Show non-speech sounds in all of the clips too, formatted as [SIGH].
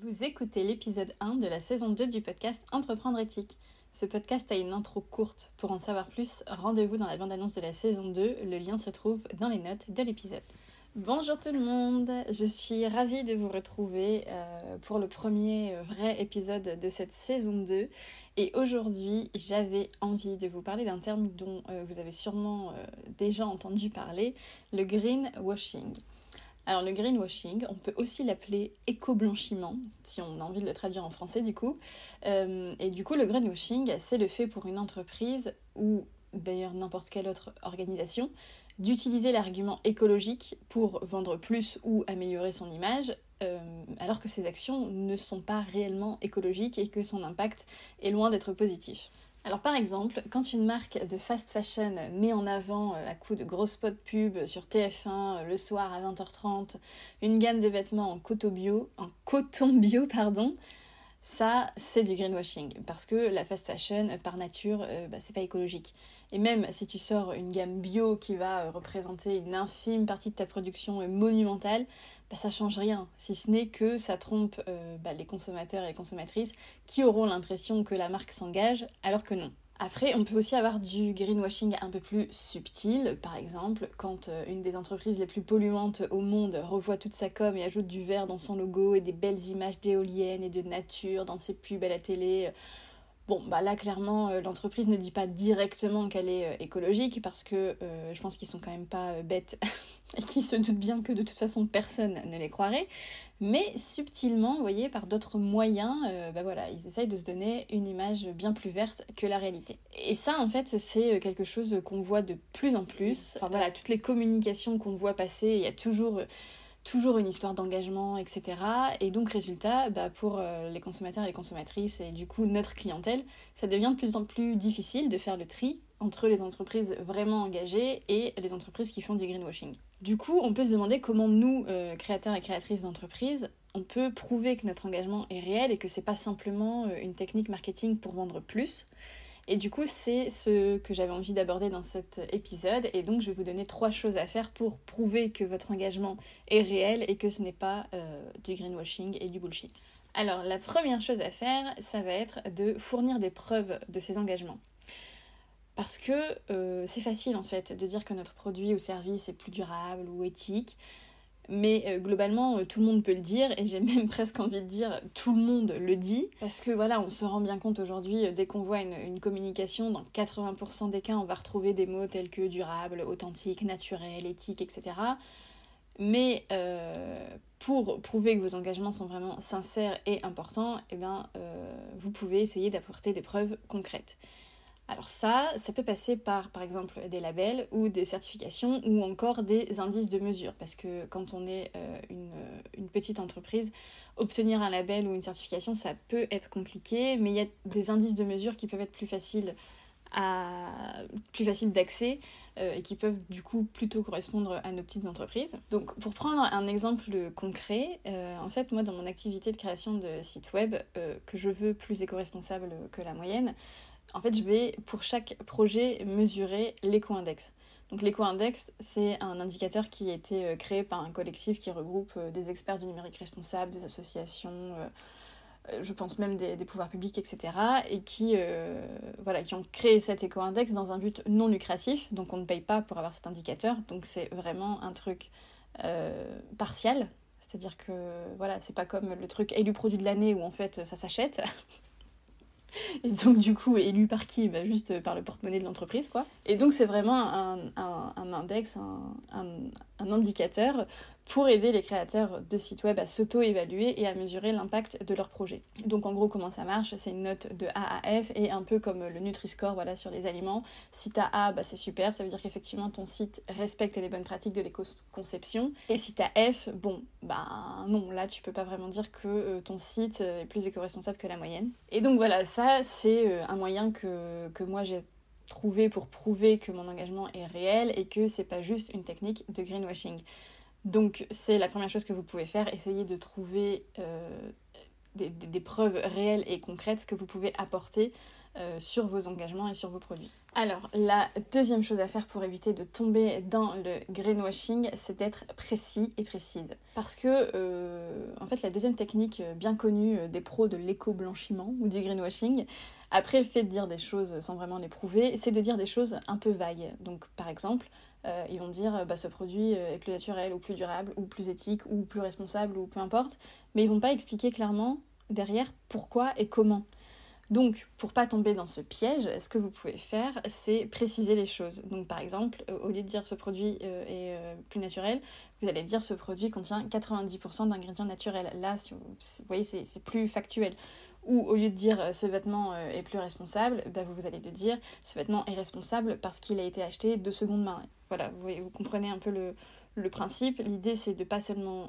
Vous écoutez l'épisode 1 de la saison 2 du podcast Entreprendre éthique. Ce podcast a une intro courte. Pour en savoir plus, rendez-vous dans la bande-annonce de la saison 2. Le lien se trouve dans les notes de l'épisode. Bonjour tout le monde, je suis ravie de vous retrouver euh, pour le premier vrai épisode de cette saison 2. Et aujourd'hui, j'avais envie de vous parler d'un terme dont euh, vous avez sûrement euh, déjà entendu parler, le greenwashing. Alors le greenwashing, on peut aussi l'appeler éco-blanchiment, si on a envie de le traduire en français du coup. Euh, et du coup, le greenwashing, c'est le fait pour une entreprise ou d'ailleurs n'importe quelle autre organisation d'utiliser l'argument écologique pour vendre plus ou améliorer son image, euh, alors que ses actions ne sont pas réellement écologiques et que son impact est loin d'être positif. Alors par exemple, quand une marque de fast fashion met en avant euh, à coup de gros spots pub sur TF1 euh, le soir à 20h30 une gamme de vêtements en coton bio, en coton bio pardon, ça, c'est du greenwashing parce que la fast fashion, par nature, euh, bah, c'est pas écologique. Et même si tu sors une gamme bio qui va représenter une infime partie de ta production monumentale, bah, ça change rien, si ce n'est que ça trompe euh, bah, les consommateurs et les consommatrices qui auront l'impression que la marque s'engage alors que non. Après, on peut aussi avoir du greenwashing un peu plus subtil, par exemple, quand euh, une des entreprises les plus polluantes au monde revoit toute sa com et ajoute du vert dans son logo et des belles images d'éoliennes et de nature dans ses pubs à la télé Bon, bah là, clairement, euh, l'entreprise ne dit pas directement qu'elle est euh, écologique parce que euh, je pense qu'ils sont quand même pas bêtes [LAUGHS] et qu'ils se doutent bien que de toute façon personne ne les croirait. Mais subtilement, vous voyez, par d'autres moyens, bah voilà, ils essayent de se donner une image bien plus verte que la réalité. Et ça, en fait, c'est quelque chose qu'on voit de plus en plus. Enfin voilà, toutes les communications qu'on voit passer, il y a toujours toujours une histoire d'engagement, etc. Et donc, résultat, bah, pour euh, les consommateurs et les consommatrices et du coup notre clientèle, ça devient de plus en plus difficile de faire le tri entre les entreprises vraiment engagées et les entreprises qui font du greenwashing. Du coup, on peut se demander comment nous, euh, créateurs et créatrices d'entreprises, on peut prouver que notre engagement est réel et que c'est pas simplement euh, une technique marketing pour vendre plus. Et du coup, c'est ce que j'avais envie d'aborder dans cet épisode. Et donc, je vais vous donner trois choses à faire pour prouver que votre engagement est réel et que ce n'est pas euh, du greenwashing et du bullshit. Alors, la première chose à faire, ça va être de fournir des preuves de ces engagements. Parce que euh, c'est facile en fait de dire que notre produit ou service est plus durable ou éthique, mais euh, globalement, euh, tout le monde peut le dire, et j'ai [LAUGHS] même presque envie de dire tout le monde le dit, parce que voilà, on se rend bien compte aujourd'hui, euh, dès qu'on voit une, communication, dans 80% des cas, on va retrouver des mots tels que durable, authentique, naturel, éthique, etc. Mais pour prouver que vos engagements sont vraiment sincères et importants, eh ben, vous pouvez essayer d'apporter des preuves concrètes. Alors ça, ça peut passer par par exemple des labels ou des certifications ou encore des indices de mesure parce que quand on est euh, une, petite entreprise, obtenir un label ou une certification, ça peut être compliqué, mais il y a des indices de mesure qui peuvent être plus faciles à plus d'accès euh, et qui peuvent du coup plutôt correspondre à nos petites entreprises. Donc pour prendre un exemple concret, euh, en fait moi dans mon activité de création de site web que je veux plus éco-responsable que la moyenne, en fait, je vais pour chaque projet mesurer l'éco-index. Donc l'éco-index, c'est un indicateur qui a été euh, créé par un collectif qui regroupe euh, des experts du numérique responsable, des associations, euh, je pense même des, pouvoirs publics, etc. Et qui, ont créé cet éco-index dans un but non lucratif. Donc on ne paye pas pour avoir cet indicateur. Donc c'est vraiment un truc partial. C'est-à-dire que voilà, c'est pas comme le truc élu produit de l'année où en fait ça s'achète. [LAUGHS] et donc du coup élu par qui? Bah, Juste par le porte-monnaie de l'entreprise quoi. Et donc c'est vraiment un, un, index, un, un, indicateur pour aider les créateurs de sites web à s'auto-évaluer et à mesurer l'impact de leur projet. Donc en gros comment ça marche? C'est une note de A à F et un peu comme le Nutri-Score voilà, sur les aliments. Si t'as A, bah, c'est super, ça veut dire qu'effectivement ton site respecte les bonnes pratiques de l'éco-conception. Et si t'as F, bon, bah non, là tu peux pas vraiment dire que euh, ton site est plus éco-responsable que la moyenne. Et donc voilà, ça c'est euh, un moyen que, que moi j'ai trouvé pour prouver que mon engagement est réel et que c'est pas juste une technique de greenwashing. Donc c'est la première chose que vous pouvez faire, essayer de trouver euh, des, preuves réelles et concrètes que vous pouvez apporter euh, sur vos engagements et sur vos produits. Alors, la deuxième chose à faire pour éviter de tomber dans le greenwashing, c'est d'être précis et précise. Parce que, euh, en fait, la deuxième technique bien connue des pros de l'éco-blanchiment ou du greenwashing, après le fait de dire des choses sans vraiment les prouver, c'est de dire des choses un peu vagues. Donc, par exemple, euh, ils vont dire bah, ce produit est plus naturel ou plus durable ou plus éthique ou plus responsable ou peu importe, mais ils vont pas expliquer clairement derrière pourquoi et comment. Donc, pour pas tomber dans ce piège, ce que vous pouvez faire, c'est préciser les choses. Donc, par exemple, euh, au lieu de dire ce produit euh, est euh, plus naturel, vous allez dire ce produit contient 90% d'ingrédients naturels. Là, vous, voyez, c'est plus factuel. Ou au lieu de dire ce vêtement est plus responsable, bah, vous, allez de dire ce vêtement est responsable parce qu'il a été acheté de seconde main. Voilà, vous, comprenez un peu le, principe. L'idée, c'est de pas seulement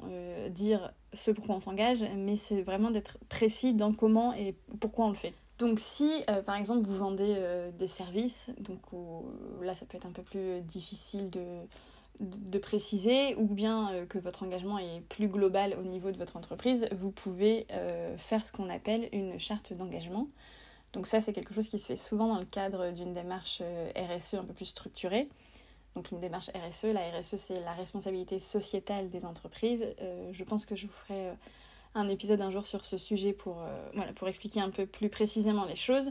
dire ce pourquoi on s'engage, mais c'est vraiment d'être précis dans comment et pourquoi on le fait. Donc si euh, par exemple vous vendez euh, des services, donc là ça peut être un peu plus difficile de, préciser, ou bien euh, que votre engagement est plus global au niveau de votre entreprise, vous pouvez faire ce qu'on appelle une charte d'engagement. Donc ça c'est quelque chose qui se fait souvent dans le cadre d'une démarche RSE un peu plus structurée. Donc une démarche RSE, la RSE c'est la responsabilité sociétale des entreprises. je pense que je vous ferai un épisode un jour sur ce sujet pour, euh, pour expliquer un peu plus précisément les choses.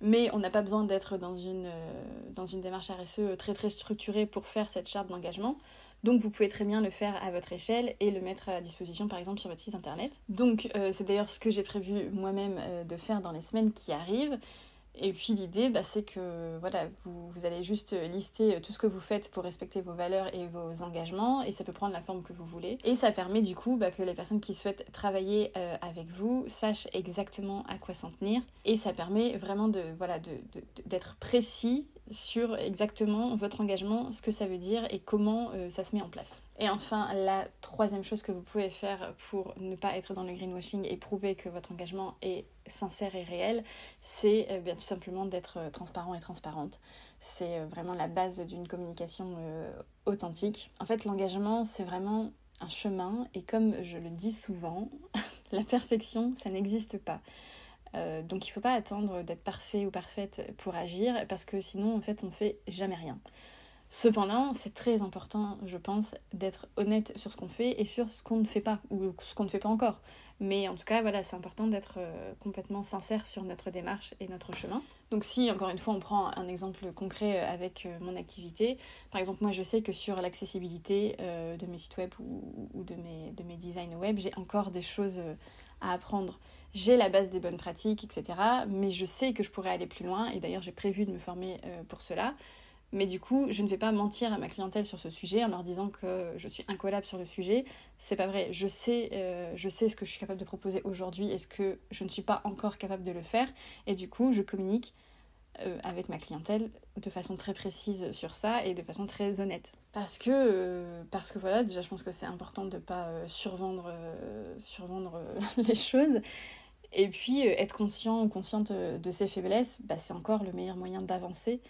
Mais on n'a pas besoin d'être dans une, euh, démarche RSE très très structurée pour faire cette charte d'engagement. Donc vous pouvez très bien le faire à votre échelle et le mettre à disposition par exemple sur votre site internet. Donc euh, c'est d'ailleurs ce que j'ai prévu moi-même de faire dans les semaines qui arrivent. Et puis l'idée, bah, c'est que voilà, vous, allez juste lister tout ce que vous faites pour respecter vos valeurs et vos engagements, et ça peut prendre la forme que vous voulez. Et ça permet du coup bah, que les personnes qui souhaitent travailler euh, avec vous sachent exactement à quoi s'en tenir, et ça permet vraiment de voilà d'être précis sur exactement votre engagement, ce que ça veut dire et comment euh, ça se met en place. Et enfin, la troisième chose que vous pouvez faire pour ne pas être dans le greenwashing et prouver que votre engagement est sincère et réel, c'est euh, bien tout simplement d'être euh, transparent et transparente. C'est vraiment la base d'une communication authentique. En fait, l'engagement, c'est vraiment un chemin et comme je le dis souvent, [LAUGHS] la perfection, ça n'existe pas. Euh, donc il ne faut pas attendre d'être parfait ou parfaite pour agir parce que sinon en fait on fait jamais rien. Cependant, c'est très important, je pense, d'être honnête sur ce qu'on fait et sur ce qu'on ne fait pas ou ce qu'on ne fait pas encore. Mais en tout cas, voilà, c'est important d'être euh, complètement sincère sur notre démarche et notre chemin. Donc si, encore une fois, on prend un exemple concret euh, avec mon activité, par exemple, moi je sais que sur l'accessibilité de mes sites web ou, de, mes, de mes designs web, j'ai encore des choses à apprendre. J'ai la base des bonnes pratiques, etc. Mais je sais que je pourrais aller plus loin et d'ailleurs j'ai prévu de me former euh, pour cela. Mais du coup, je ne vais pas mentir à ma clientèle sur ce sujet en leur disant que je suis incollable sur le sujet. C'est pas vrai. Je sais, euh, je sais ce que je suis capable de proposer aujourd'hui et ce que je ne suis pas encore capable de le faire. Et du coup, je communique euh, avec ma clientèle de façon très précise sur ça et de façon très honnête. Parce que, euh, parce que voilà, déjà je pense que c'est important de ne pas survendre, survendre [LAUGHS] les choses. Et puis être conscient ou consciente de ses faiblesses, bah, c'est encore le meilleur moyen d'avancer.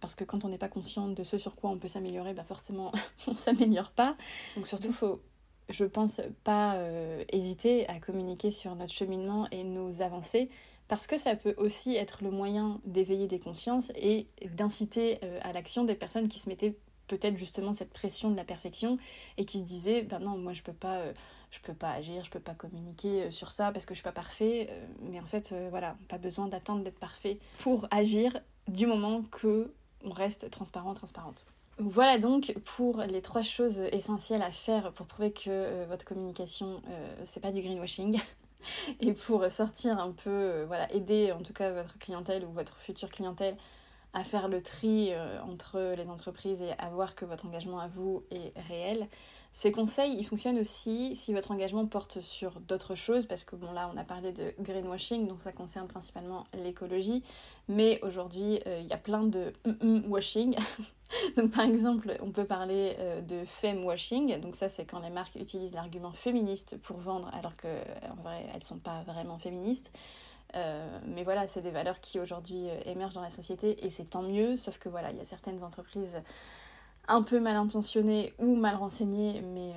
Parce que quand on n'est pas conscient de ce sur quoi on peut s'améliorer, bah forcément [LAUGHS] on s'améliore pas. Donc surtout, faut, je pense, pas hésiter à communiquer sur notre cheminement et nos avancées parce que ça peut aussi être le moyen d'éveiller des consciences et d'inciter euh, à l'action des personnes qui se mettaient peut-être justement cette pression de la perfection et qui se disaient ben non moi je peux pas euh, je peux pas agir je peux pas communiquer euh, sur ça parce que je suis pas parfait mais en fait voilà pas besoin d'attendre d'être parfait pour agir du moment que on reste transparent transparente. Voilà donc pour les trois choses essentielles à faire pour prouver que votre communication c'est pas du greenwashing [LAUGHS] et pour sortir un peu, euh, voilà, aider en tout cas votre clientèle ou votre future clientèle à faire le tri euh, entre les entreprises et à voir que votre engagement à vous est réel. Ces conseils, ils fonctionnent aussi si votre engagement porte sur d'autres choses, parce que bon là on a parlé de greenwashing, donc ça concerne principalement l'écologie, mais aujourd'hui euh, il y a plein de washing. [LAUGHS] donc par exemple on peut parler euh, de femme washing, donc ça c'est quand les marques utilisent l'argument féministe pour vendre alors qu'en vrai elles sont pas vraiment féministes. Euh, mais voilà, c'est des valeurs qui aujourd'hui émergent dans la société et c'est tant mieux, sauf que voilà, il y a certaines entreprises un peu mal intentionné ou mal renseigné, mais,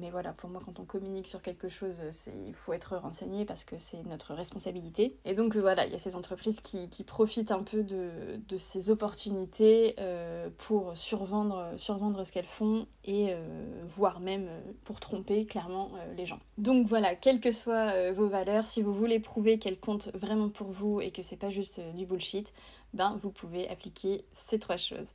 mais voilà, pour moi, quand on communique sur quelque chose, il faut être renseigné parce que c'est notre responsabilité. Et donc voilà, il y a ces entreprises qui, profitent un peu de, ces opportunités pour survendre, survendre ce qu'elles font et voire même pour tromper clairement les gens. Donc voilà, quelles que soient vos valeurs, si vous voulez prouver qu'elles comptent vraiment pour vous et que c'est pas juste du bullshit, ben vous pouvez appliquer ces trois choses.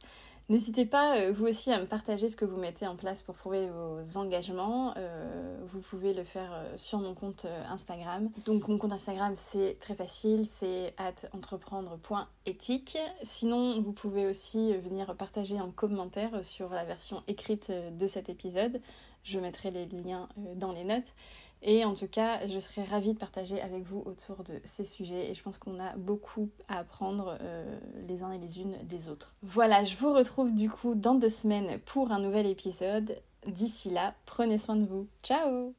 N'hésitez pas, euh, vous aussi, à me partager ce que vous mettez en place pour prouver vos engagements. Euh, vous pouvez le faire euh, sur mon compte Instagram. Donc mon compte Instagram, c'est très facile, c'est entreprendre.éthique. Sinon, vous pouvez aussi venir partager un commentaire sur la version écrite de cet épisode. Je mettrai les liens dans les notes. Et en tout cas, je serais ravie de partager avec vous autour de ces sujets et je pense qu'on a beaucoup à apprendre euh, les uns et les unes des autres. Voilà, je vous retrouve du coup dans deux semaines pour un nouvel épisode. D'ici là, prenez soin de vous. Ciao